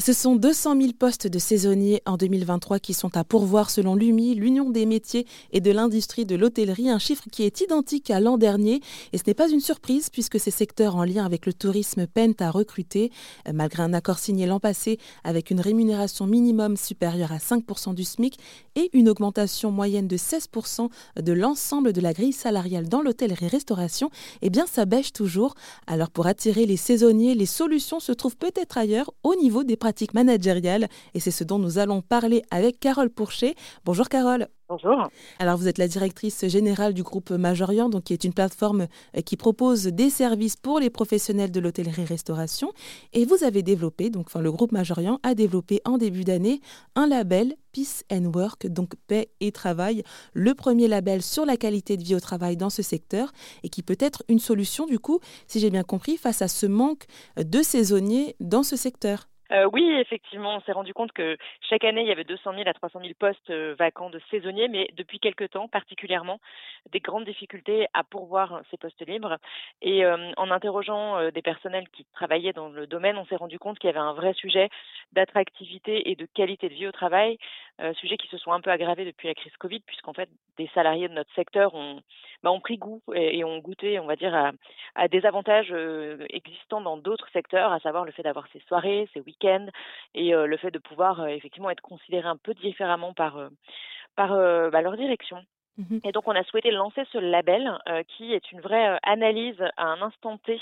Ce sont 200 000 postes de saisonniers en 2023 qui sont à pourvoir selon l'UMI, l'Union des métiers et de l'industrie de l'hôtellerie, un chiffre qui est identique à l'an dernier. Et ce n'est pas une surprise puisque ces secteurs en lien avec le tourisme peinent à recruter, malgré un accord signé l'an passé avec une rémunération minimum supérieure à 5% du SMIC et une augmentation moyenne de 16% de l'ensemble de la grille salariale dans l'hôtellerie-restauration. Eh bien, ça bêche toujours. Alors, pour attirer les saisonniers, les solutions se trouvent peut-être ailleurs, au niveau des pratiques managériales. Et c'est ce dont nous allons parler avec Carole Pourchet. Bonjour Carole. Bonjour. Alors vous êtes la directrice générale du groupe Majorian, donc qui est une plateforme euh, qui propose des services pour les professionnels de l'hôtellerie-restauration. Et vous avez développé, donc enfin le groupe Majorian a développé en début d'année un label Peace and Work, donc paix et travail, le premier label sur la qualité de vie au travail dans ce secteur et qui peut être une solution du coup, si j'ai bien compris, face à ce manque de saisonniers dans ce secteur. Euh, oui, effectivement, on s'est rendu compte que chaque année, il y avait 200 000 à 300 000 postes euh, vacants de saisonniers, mais depuis quelques temps, particulièrement, des grandes difficultés à pourvoir ces postes libres. Et euh, en interrogeant des personnels qui travaillaient dans le domaine, on s'est rendu compte qu'il y avait un vrai sujet d'attractivité et de qualité de vie au travail, sujet qui se sont un peu aggravés depuis la crise Covid, puisqu'en fait, des salariés de notre secteur ont, bah, ont pris goût et, ont goûté, on va dire, à, à des avantages existants dans d'autres secteurs, à savoir le fait d'avoir ces soirées, ces week et le fait de pouvoir effectivement être considéré un peu différemment par, par bah, leur direction. Mmh et donc, on a souhaité lancer ce label qui est une vraie analyse à un instant T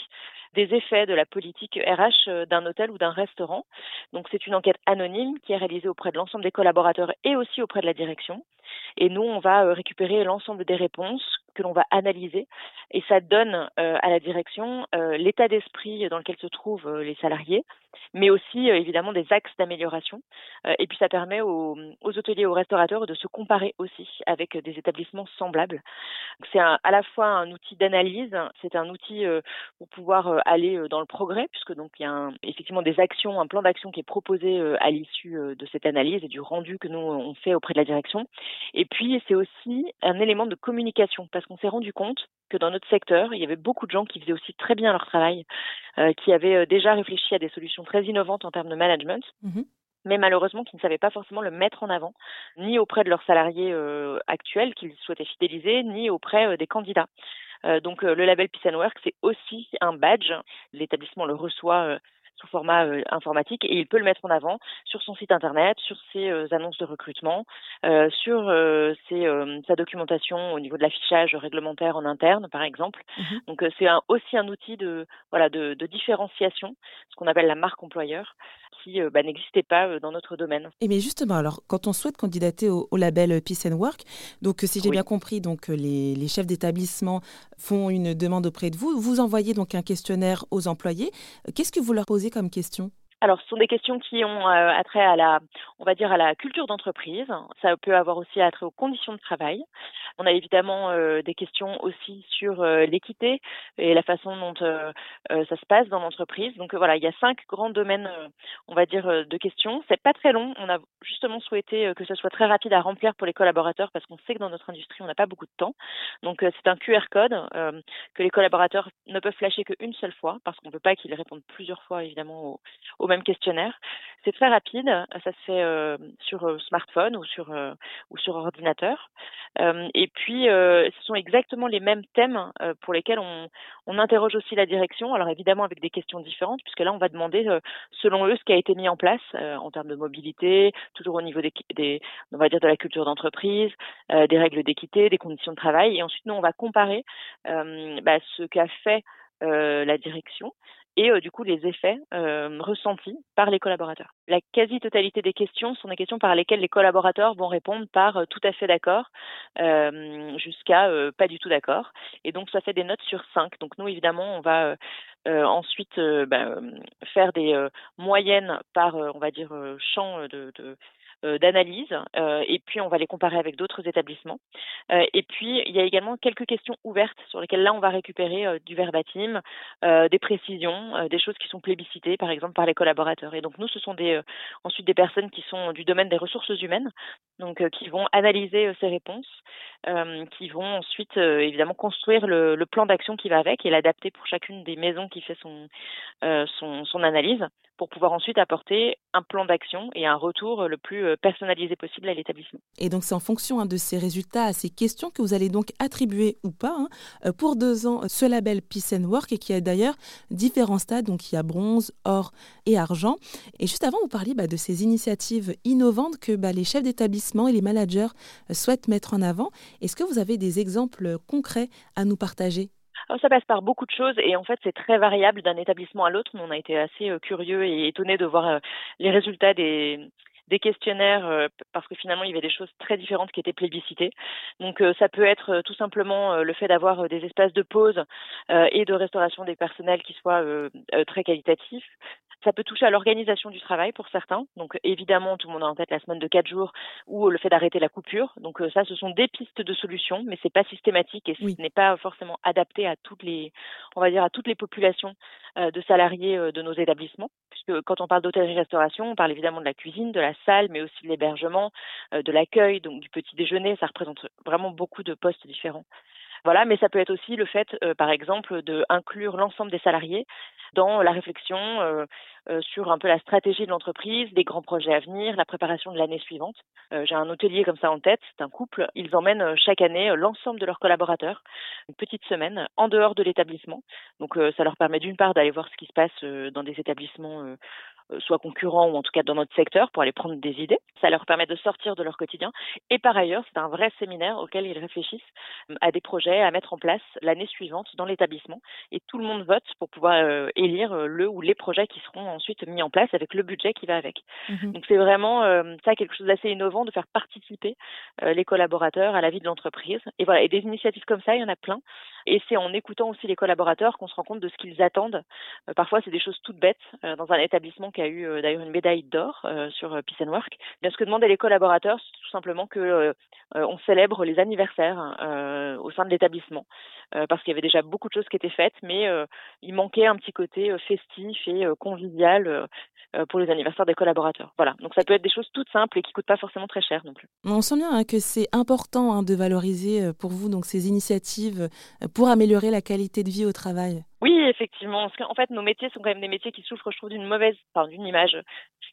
des effets de la politique RH d'un hôtel ou d'un restaurant. Donc, c'est une enquête anonyme qui est réalisée auprès de l'ensemble des collaborateurs et aussi auprès de la direction. Et nous, on va récupérer l'ensemble des réponses que l'on va analyser et ça donne à la direction l'état d'esprit dans lequel se trouvent les salariés, mais aussi évidemment des axes d'amélioration. et puis ça permet aux, aux hôteliers, aux restaurateurs de se comparer aussi avec des établissements semblables. C'est à la fois un outil d'analyse, c'est un outil pour pouvoir aller dans le progrès, puisque donc il y a effectivement des actions, un plan d'action qui est proposé à l'issue de cette analyse et du rendu que nous on fait auprès de la direction. Et puis c'est aussi un élément de communication, parce qu'on s'est rendu compte que dans notre secteur, il y avait beaucoup de gens qui faisaient aussi très bien leur travail, euh, qui avaient euh, déjà réfléchi à des solutions très innovantes en termes de management. Mmh mais malheureusement qui ne savaient pas forcément le mettre en avant, ni auprès de leurs salariés euh, actuels qu'ils souhaitaient fidéliser, ni auprès des candidats. donc le label Peace and Work, c'est aussi un badge. L'établissement le reçoit sous format euh, informatique et il peut le mettre en avant sur son site internet, sur ses euh, annonces de recrutement, euh, sur ses, sa documentation au niveau de l'affichage réglementaire en interne, par exemple. Mmh Donc c'est aussi un outil de voilà de, de différenciation, ce qu'on appelle la marque employeur, qui bah, n'existait pas dans notre domaine. Et mais justement, alors quand on souhaite candidater au, label Peace and Work, donc si j'ai bien compris, donc les, les chefs d'établissement font une demande auprès de vous, vous envoyez donc un questionnaire aux employés. Qu'est-ce que vous leur posez comme question? Alors, ce sont des questions qui ont euh, attrait à la, on va dire, à la culture d'entreprise. Ça peut avoir aussi attrait aux conditions de travail. On a évidemment euh, des questions aussi sur euh, l'équité et la façon dont ça se passe dans l'entreprise. Donc voilà, il y a cinq grands domaines, on va dire, de questions. C'est pas très long. On a justement souhaité que ce soit très rapide à remplir pour les collaborateurs parce qu'on sait que dans notre industrie, on n'a pas beaucoup de temps. Donc c'est un QR code que les collaborateurs ne peuvent flasher qu'une seule fois parce qu'on ne peut pas qu'ils répondent plusieurs fois, évidemment, au même questionnaire. C'est très rapide, ça se fait euh, sur euh, smartphone ou sur euh, ou sur ordinateur. Puis ce sont exactement les mêmes thèmes pour lesquels on, interroge aussi la direction. Alors évidemment avec des questions différentes, puisque là on va demander selon eux ce qui a été mis en place en termes de mobilité, toujours au niveau des, des on va dire de la culture d'entreprise, des règles d'équité, des conditions de travail. Et ensuite nous on va comparer bah, ce qu'a fait la direction et euh, du coup les effets euh, ressentis par les collaborateurs. La quasi-totalité des questions sont des questions par lesquelles les collaborateurs vont répondre par euh, tout à fait d'accord jusqu'à pas du tout d'accord. Et donc ça fait des notes sur cinq. Donc nous évidemment on va ensuite bah, faire des moyennes par on va dire champ de d'analyse et puis on va les comparer avec d'autres établissements. et puis il y a également quelques questions ouvertes sur lesquelles là on va récupérer du verbatim, des précisions, des choses qui sont plébiscitées par exemple par les collaborateurs. Et donc nous ce sont des ensuite des personnes qui sont du domaine des ressources humaines, donc qui vont analyser ces réponses, qui vont ensuite évidemment construire le, plan d'action qui va avec et l'adapter pour chacune des maisons qui fait son, son analyse pour pouvoir ensuite apporter un plan d'action et un retour le plus euh, personnalisé possible à l'établissement. Et donc c'est en fonction hein, de ces résultats, à ces questions que vous allez donc attribuer ou pas hein, euh, pour deux ans ce label Peace and Work et qui a d'ailleurs différents stades, donc il y a bronze, or et argent. Et juste avant, vous parliez bah, de ces initiatives innovantes que bah, les chefs d'établissement et les managers euh, souhaitent mettre en avant. Est-ce que vous avez des exemples concrets à nous partager? Ça passe par beaucoup de choses et en fait c'est très variable d'un établissement à l'autre. On a été assez euh, curieux et étonnés de voir euh, les résultats des, des questionnaires euh, parce que finalement il y avait des choses très différentes qui étaient plébiscitées. Donc ça peut être tout simplement le fait d'avoir des espaces de pause et de restauration des personnels qui soient très qualitatifs. Ça peut toucher à l'organisation du travail pour certains. Donc évidemment, tout le monde a en tête la semaine de quatre jours ou le fait d'arrêter la coupure. Donc ça, ce sont des pistes de solutions, mais c'est pas systématique et ce n'est pas forcément adapté à toutes les, on va dire à toutes les populations de salariés de nos établissements. Puisque quand on parle d'hôtellerie-restauration, on parle évidemment de la cuisine, de la salle, mais aussi de l'hébergement, de l'accueil, donc du petit déjeuner. Ça représente vraiment beaucoup de postes différents. Voilà, mais ça peut être aussi le fait, euh, par exemple, d'inclure l'ensemble des salariés dans la réflexion euh, euh, sur un peu la stratégie de l'entreprise, les grands projets à venir, la préparation de l'année suivante. J'ai un hôtelier comme ça en tête, c'est un couple. Ils emmènent chaque année l'ensemble de leurs collaborateurs une petite semaine en dehors de l'établissement. Donc ça leur permet d'une part d'aller voir ce qui se passe dans des établissements soit concurrents ou en tout cas dans notre secteur pour aller prendre des idées. Ça leur permet de sortir de leur quotidien. Et par ailleurs, c'est un vrai séminaire auquel ils réfléchissent euh, à des projets à mettre en place l'année suivante dans l'établissement. Et tout le monde vote pour pouvoir euh, élire le ou les projets qui seront ensuite mis en place avec le budget qui va avec. Mhm. Donc c'est vraiment ça quelque chose d'assez innovant de faire participer les collaborateurs à la vie de l'entreprise. Et voilà, et des initiatives comme ça, il y en a plein. Et c'est en écoutant aussi les collaborateurs qu'on se rend compte de ce qu'ils attendent. parfois, c'est des choses toutes bêtes dans un établissement qui a eu euh, d'ailleurs une médaille d'or euh, sur euh, Peace and Work. Bien, ce que demandaient les collaborateurs, c'est tout simplement que on célèbre les anniversaires au sein de l'établissement, parce qu'il y avait déjà beaucoup de choses qui étaient faites, mais il manquait un petit côté festif et convivial pour les anniversaires des collaborateurs. Voilà, donc ça peut être des choses toutes simples et qui coûtent pas forcément très cher non plus. On sent bien hein, que c'est important hein, de valoriser pour vous donc ces initiatives pour améliorer la qualité de vie au travail. Oui, effectivement. En fait, nos métiers sont quand même des métiers qui souffrent, je trouve, d'une mauvaise, d'une image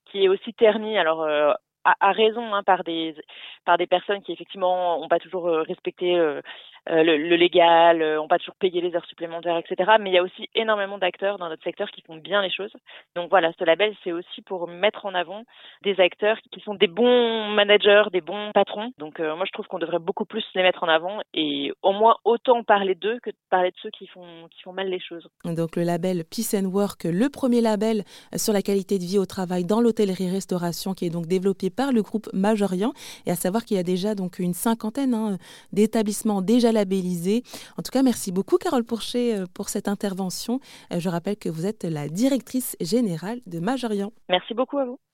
qui est aussi ternie. Alors, euh, à, raison, hein, par des par des personnes qui effectivement n'ont pas toujours euh, respecté euh, euh, le, légal, euh, on pas toujours payé les heures supplémentaires, etc. Mais il y a aussi énormément d'acteurs dans notre secteur qui font bien les choses. Donc voilà, ce label, c'est aussi pour mettre en avant des acteurs qui sont des bons managers, des bons patrons. Donc euh, moi, je trouve qu'on devrait beaucoup plus les mettre en avant et au moins autant parler d'eux que de parler de ceux qui font, qui font mal les choses. Donc le label Peace and Work, le premier label sur la qualité de vie au travail dans l'hôtellerie-restauration qui est donc développé par le groupe Majorian. Et à savoir qu'il y a déjà donc une cinquantaine hein, d'établissements déjà En tout cas, merci beaucoup Carole Pourchet euh, pour cette intervention. Euh, je rappelle que vous êtes la directrice générale de Majorian. Merci beaucoup à vous.